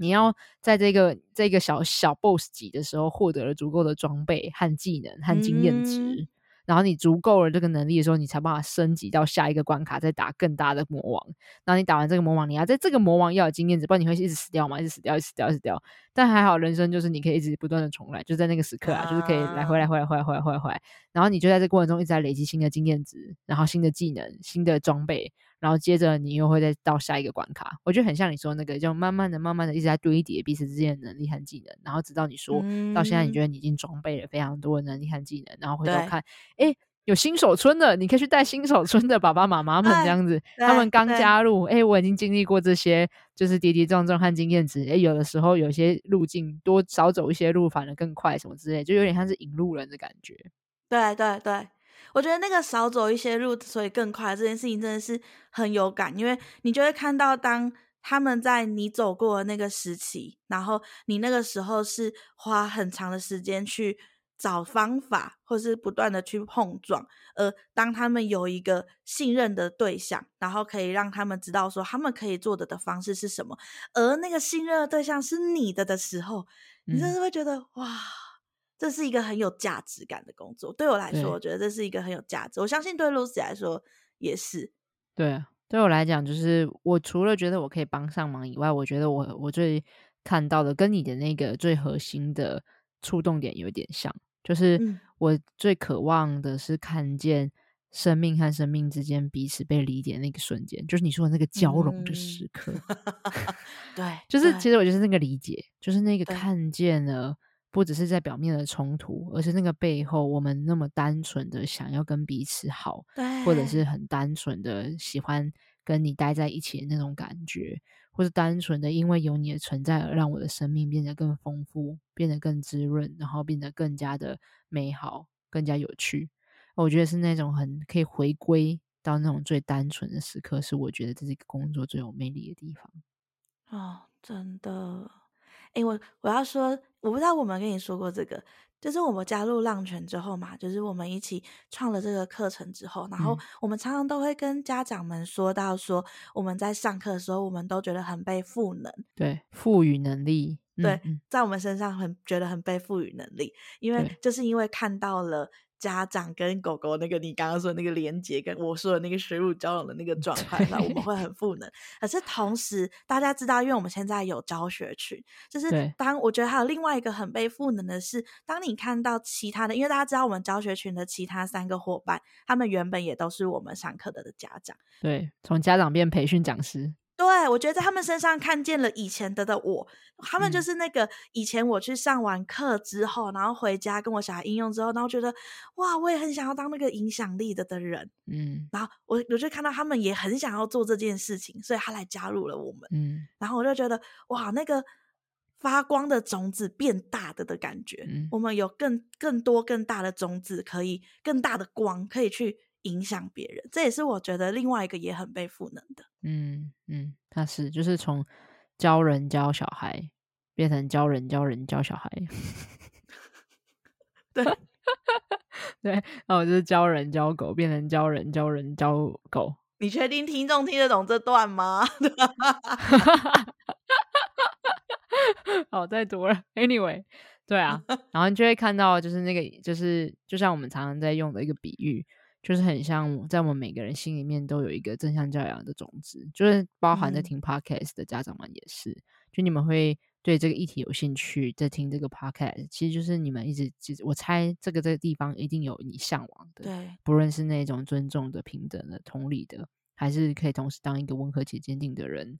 你要在这个这个小小 boss 级的时候获得了足够的装备和技能和经验值，嗯、然后你足够了这个能力的时候，你才办法升级到下一个关卡，再打更大的魔王。然后你打完这个魔王，你要在这个魔王要有经验值，不然你会一直死掉嘛，一直死掉，一直死掉，一直死掉。但还好，人生就是你可以一直不断的重来，就在那个时刻啊，就是可以来回来回来回来回来回来回来。然后你就在这过程中一直在累积新的经验值，然后新的技能、新的装备。然后接着你又会再到下一个关卡，我觉得很像你说那个，就慢慢的、慢慢的一直在堆叠彼此之间的能力和技能，然后直到你说、嗯、到现在，你觉得你已经装备了非常多的能力和技能，然后回头看，哎，有新手村的，你可以去带新手村的爸爸妈妈们这样子，他们刚加入，哎，我已经经历过这些，就是跌跌撞撞和经验值，哎，有的时候有些路径多少走一些路，反而更快，什么之类，就有点像是引路人的感觉。对对对。我觉得那个少走一些路，所以更快这件事情真的是很有感，因为你就会看到，当他们在你走过的那个时期，然后你那个时候是花很长的时间去找方法，或是不断的去碰撞，而当他们有一个信任的对象，然后可以让他们知道说他们可以做的的方式是什么，而那个信任的对象是你的的时候，你真的会觉得、嗯、哇。这是一个很有价值感的工作，对我来说，我觉得这是一个很有价值。我相信对 Lucy 来说也是。对啊，对我来讲，就是我除了觉得我可以帮上忙以外，我觉得我我最看到的跟你的那个最核心的触动点有点像，就是我最渴望的是看见生命和生命之间彼此被理解那个瞬间，就是你说的那个交融的时。刻。嗯、对，就是其实我就是那个理解，就是那个看见了。不只是在表面的冲突，而是那个背后，我们那么单纯的想要跟彼此好，或者是很单纯的喜欢跟你待在一起的那种感觉，或是单纯的因为有你的存在而让我的生命变得更丰富，变得更滋润，然后变得更加的美好，更加有趣。我觉得是那种很可以回归到那种最单纯的时刻，是我觉得这是一个工作最有魅力的地方。哦，真的。哎，我我要说，我不知道我们跟你说过这个，就是我们加入浪泉之后嘛，就是我们一起创了这个课程之后，然后我们常常都会跟家长们说到说，我们在上课的时候，我们都觉得很被赋能，对，赋予能力，对，嗯、在我们身上很觉得很被赋予能力，因为就是因为看到了。家长跟狗狗那个你刚刚说的那个连接，跟我说的那个水乳交融的那个状态，那我们会很赋能。可是同时，大家知道，因为我们现在有教学群，就是当我觉得还有另外一个很被赋能的是，当你看到其他的，因为大家知道我们教学群的其他三个伙伴，他们原本也都是我们上课的的家长，对，从家长变培训讲师。对，我觉得在他们身上看见了以前的的我，他们就是那个以前我去上完课之后，嗯、然后回家跟我小孩应用之后，然后觉得哇，我也很想要当那个影响力的的人，嗯，然后我我就看到他们也很想要做这件事情，所以他来加入了我们，嗯，然后我就觉得哇，那个发光的种子变大的的感觉，嗯、我们有更更多更大的种子，可以更大的光可以去。影响别人，这也是我觉得另外一个也很被赋能的。嗯嗯，他是就是从教人教小孩变成教人教人教小孩。对对，那我就是教人教狗变成教人教人教狗。你确定听众听得懂这段吗？好，再读了。Anyway，对啊，然后你就会看到，就是那个，就是就像我们常常在用的一个比喻。就是很像，在我们每个人心里面都有一个正向教养的种子，就是包含在听 podcast 的家长们也是，嗯、就你们会对这个议题有兴趣，在听这个 podcast，其实就是你们一直，其实我猜这个这个地方一定有你向往的，对，不论是那种尊重的、平等的、同理的，还是可以同时当一个温和且坚定的人，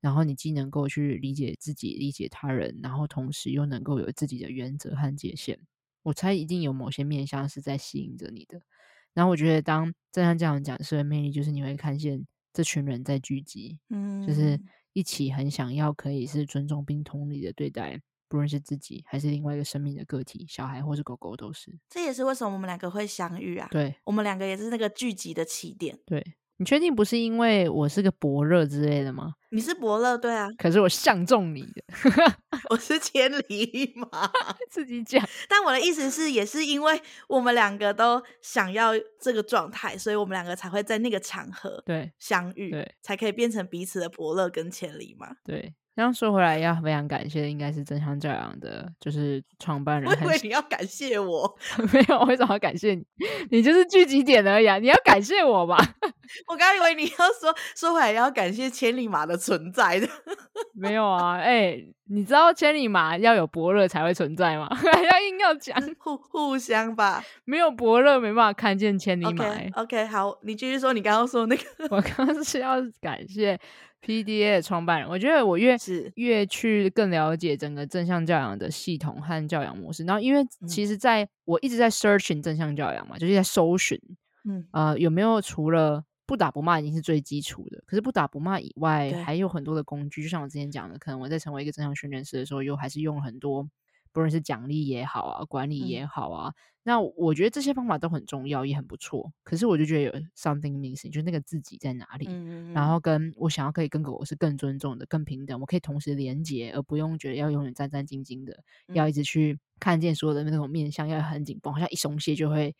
然后你既能够去理解自己、理解他人，然后同时又能够有自己的原则和界限，我猜一定有某些面向是在吸引着你的。然后我觉得，当正像这样讲述的魅力，就是你会看见这群人在聚集，嗯，就是一起很想要可以是尊重并同理的对待，不论是自己还是另外一个生命的个体，小孩或是狗狗都是。这也是为什么我们两个会相遇啊？对，我们两个也是那个聚集的起点。对。你确定不是因为我是个伯乐之类的吗？你是伯乐，对啊。可是我相中你的，我是千里马，自己讲。但我的意思是，也是因为我们两个都想要这个状态，所以我们两个才会在那个场合对相遇，对，才可以变成彼此的伯乐跟千里马。对。然后说回来，要非常感谢的应该是真相教养的，就是创办人。我以为你要感谢我，没有，我为什么要感谢你？你就是聚集点而已啊！你要感谢我吧？我刚以为你要说，说回来要感谢千里马的存在的。没有啊，哎、欸，你知道千里马要有伯乐才会存在吗？还要硬要讲互互相吧？没有伯乐没办法看见千里马、欸。Okay, OK，好，你继续说，你刚刚说那个，我刚刚是要感谢。PDA 的创办人，我觉得我越是越去更了解整个正向教养的系统和教养模式。然后，因为其实在我一直在 searching 正向教养嘛，就是在搜寻，嗯，呃，有没有除了不打不骂已经是最基础的，可是不打不骂以外，还有很多的工具。就像我之前讲的，可能我在成为一个正向训练师的时候，又还是用了很多。不论是奖励也好啊，管理也好啊，嗯、那我觉得这些方法都很重要，也很不错。可是我就觉得有 something missing，就是那个自己在哪里？嗯、然后跟我想要可以跟狗狗是更尊重的、更平等，我可以同时连接，而不用觉得要永远战战兢兢的，嗯、要一直去看见所有的那种面相，要很紧绷，好像一松懈就会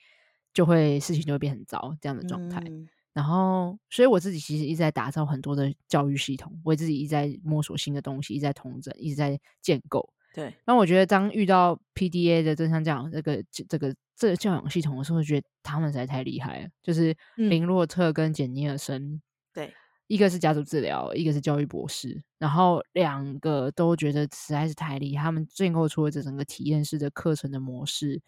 就会事情就会变很糟这样的状态。嗯、然后，所以我自己其实一直在打造很多的教育系统，我自己一直在摸索新的东西，一直在统整，一直在建构。对，那我觉得当遇到 PDA 的正向教养这个这个这个教养系统的时候，我觉得他们实在太厉害了。就是林洛特跟简尼尔森，对、嗯，一个是家族治疗，一个是教育博士，然后两个都觉得实在是太厉害。他们建构出了这整个体验式的课程的模式，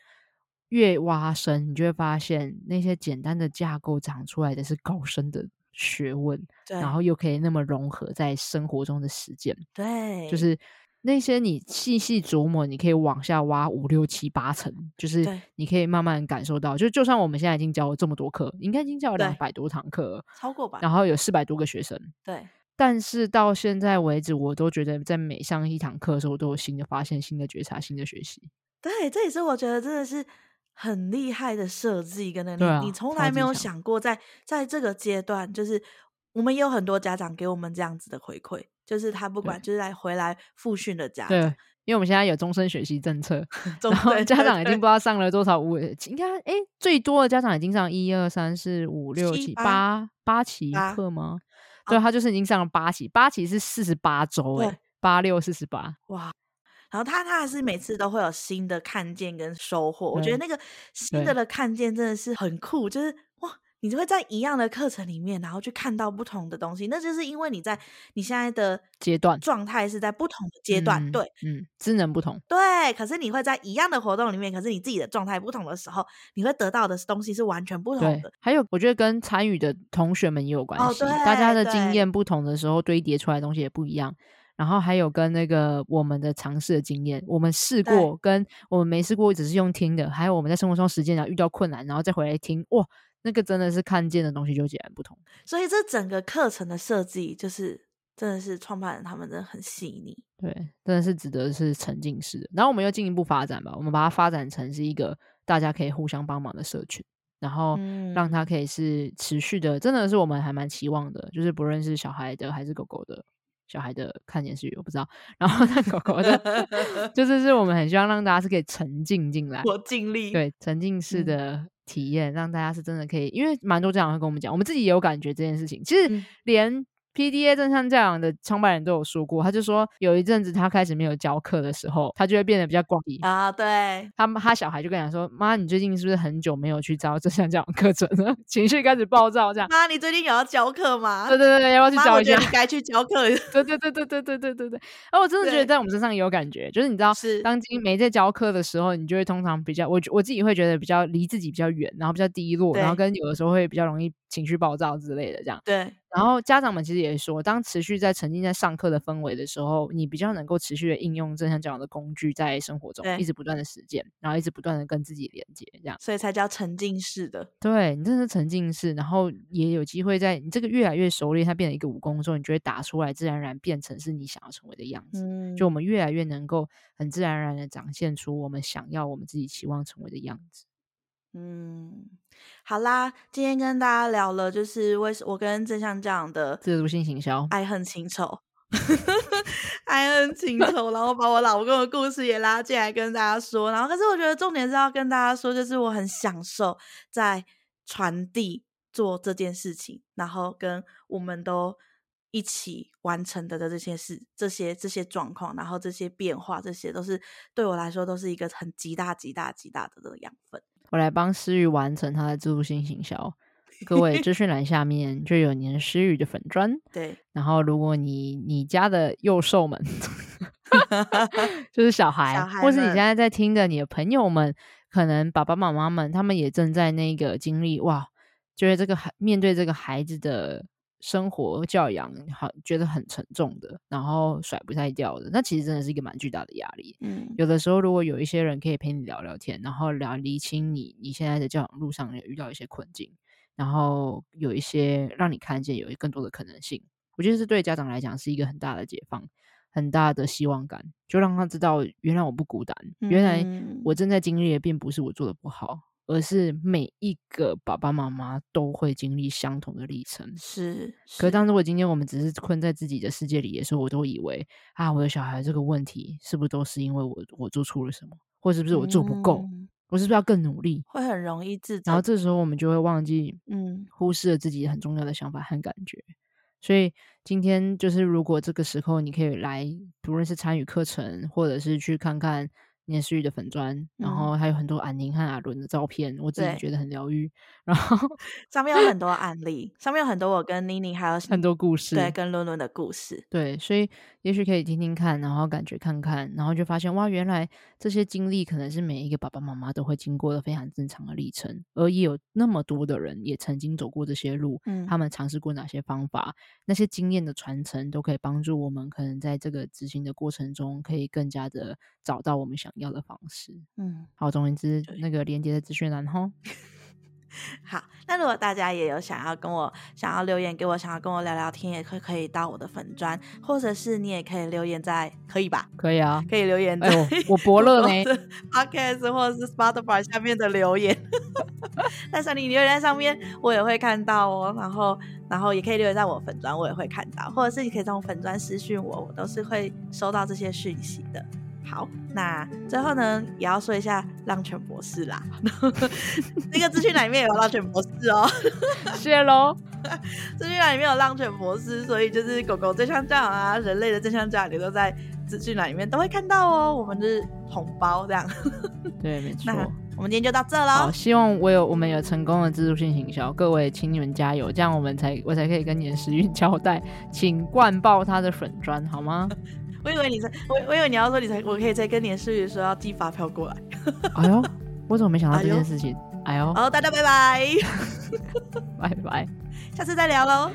越挖深，你就会发现那些简单的架构长出来的是高深的学问，然后又可以那么融合在生活中的实践，对，就是。那些你细细琢磨，你可以往下挖五六七八层，就是你可以慢慢感受到。就就算我们现在已经教了这么多课，应该已经教了两百多堂课，超过吧？然后有四百多个学生，对。但是到现在为止，我都觉得在每上一堂课的时候，我都有新的发现、新的觉察、新的学习。对，这也是我觉得真的是很厉害的设计跟能力。啊、你从来没有想过在，在在这个阶段，就是我们也有很多家长给我们这样子的回馈。就是他不管，就是来回来复训的家长，对，因为我们现在有终身学习政策，然后家长已经不知道上了多少五，应该哎最多的家长已经上一二三四五六七八八期课吗？对，他就是已经上了八期，八期是四十八周，哎，八六四十八，哇！然后他他还是每次都会有新的看见跟收获，我觉得那个新的的看见真的是很酷，就是哇。你就会在一样的课程里面，然后去看到不同的东西，那就是因为你在你现在的阶段状态是在不同的阶段，对，嗯，智能不同，对。可是你会在一样的活动里面，可是你自己的状态不同的时候，你会得到的东西是完全不同的。还有，我觉得跟参与的同学们也有关系，哦、大家的经验不同的时候，堆叠出来的东西也不一样。然后还有跟那个我们的尝试的经验，我们试过跟我们没试过，只是用听的，还有我们在生活中实践，然后遇到困难，然后再回来听，哇。那个真的是看见的东西就截然不同，所以这整个课程的设计就是真的是创办人他们真的很细腻，对，真的是值得是沉浸式的。然后我们又进一步发展吧，我们把它发展成是一个大家可以互相帮忙的社群，然后让它可以是持续的，真的是我们还蛮期望的，就是不论是小孩的还是狗狗的，小孩的看电视我不知道，然后 那狗狗的，就是是我们很希望让大家是可以沉浸进来，我尽力，对，沉浸式的。嗯体验让大家是真的可以，因为蛮多家长会跟我们讲，我们自己也有感觉这件事情。其实连 PDA 正向教养的创办人都有说过，他就说有一阵子他开始没有教课的时候，他就会变得比较怪啊。对，他他小孩就跟他说：“妈，你最近是不是很久没有去教正向教养课程了？情绪开始暴躁这样。”妈，你最近有要教课吗？对对对对，要不要去教一下？你该去教课。对对对对对对对对对。而我真的觉得在我们身上也有感觉，就是你知道，是当今没在教课的时候，你就会通常比较我我自己会觉得比较离自己比较远，然后比较低落，然后跟有的时候会比较容易情绪暴躁之类的这样。对。然后家长们其实也说，当持续在沉浸在上课的氛围的时候，你比较能够持续的应用正向教养的工具在生活中，一直不断的实践，然后一直不断的跟自己连接，这样，所以才叫沉浸式的。对，你真的是沉浸式，然后也有机会在你这个越来越熟练，它变成一个武功之后，你就会打出来，自然而然变成是你想要成为的样子。嗯，就我们越来越能够很自然而然的展现出我们想要、我们自己期望成为的样子。嗯，好啦，今天跟大家聊了，就是为什我跟正向这样的自主性行销爱恨情仇，爱恨情 仇，然后把我老公的故事也拉进来跟大家说，然后可是我觉得重点是要跟大家说，就是我很享受在传递做这件事情，然后跟我们都一起完成的的这些事、这些这些状况，然后这些变化，这些都是对我来说都是一个很极大、极大、极大的这个养分。我来帮思雨完成他的自助性行销。各位资讯栏下面就有您诗雨的粉砖，对。然后如果你你家的幼兽们，就是小孩，小孩或是你现在在听的你的朋友们，可能爸爸妈妈们他们也正在那个经历哇，就是这个孩面对这个孩子的生活教养，好觉得很沉重的，然后甩不太掉的，那其实真的是一个蛮巨大的压力。嗯，有的时候如果有一些人可以陪你聊聊天，然后聊厘清你你现在的教养路上有遇到一些困境。然后有一些让你看见有更多的可能性，我觉得是对家长来讲是一个很大的解放，很大的希望感，就让他知道原来我不孤单，嗯、原来我正在经历的并不是我做的不好，而是每一个爸爸妈妈都会经历相同的历程。是，是可是当如果今天我们只是困在自己的世界里的时候，我都以为啊，我的小孩这个问题是不是都是因为我我做错了什么，或是不是我做不够？嗯我是不是要更努力？会很容易自责，然后这时候我们就会忘记，嗯，忽视了自己很重要的想法和感觉。嗯、所以今天就是，如果这个时候你可以来，不论是参与课程，或者是去看看。念诗玉的粉专，嗯、然后还有很多安宁和阿伦的照片，我自己觉得很疗愈。然后 上面有很多案 例，上面有很多我跟妮妮还有很多故事，对，跟伦伦的故事，对，所以也许可以听听看，然后感觉看看，然后就发现哇，原来这些经历可能是每一个爸爸妈妈都会经过的非常正常的历程，而也有那么多的人也曾经走过这些路，嗯，他们尝试过哪些方法，那些经验的传承都可以帮助我们，可能在这个执行的过程中，可以更加的找到我们想要的方式，嗯，好，总而言之，那个连接的资讯栏哈。好，那如果大家也有想要跟我想要留言给我，想要跟我聊聊天，也可可以到我的粉砖，或者是你也可以留言在，可以吧？可以啊，可以留言在、哎、我伯乐呢，Podcast 或者是 Spotify 下面的留言。但是你留言在上面，我也会看到哦。然后，然后也可以留言在我粉砖，我也会看到，或者是你可以从粉砖私讯我，我都是会收到这些讯息的。好，那最后呢，也要说一下浪犬博士啦。那个资讯栏里面有浪犬博士哦，谢喽。资讯栏里面有浪犬博士，所以就是狗狗正向教养啊，人类的正向教养，你都在资讯栏里面都会看到哦。我们是同胞这样。对，没错。我们今天就到这喽。好，希望我有我们有成功的自助性行销，各位请你们加油，这样我们才我才可以跟你的时运交代，请灌爆他的粉砖好吗？我以为你在，我我以为你要说你才，我可以再跟你的诗瑜说要寄发票过来。哎呦，我怎么没想到这件事情？哎呦，好，大家拜拜，拜拜，下次再聊喽。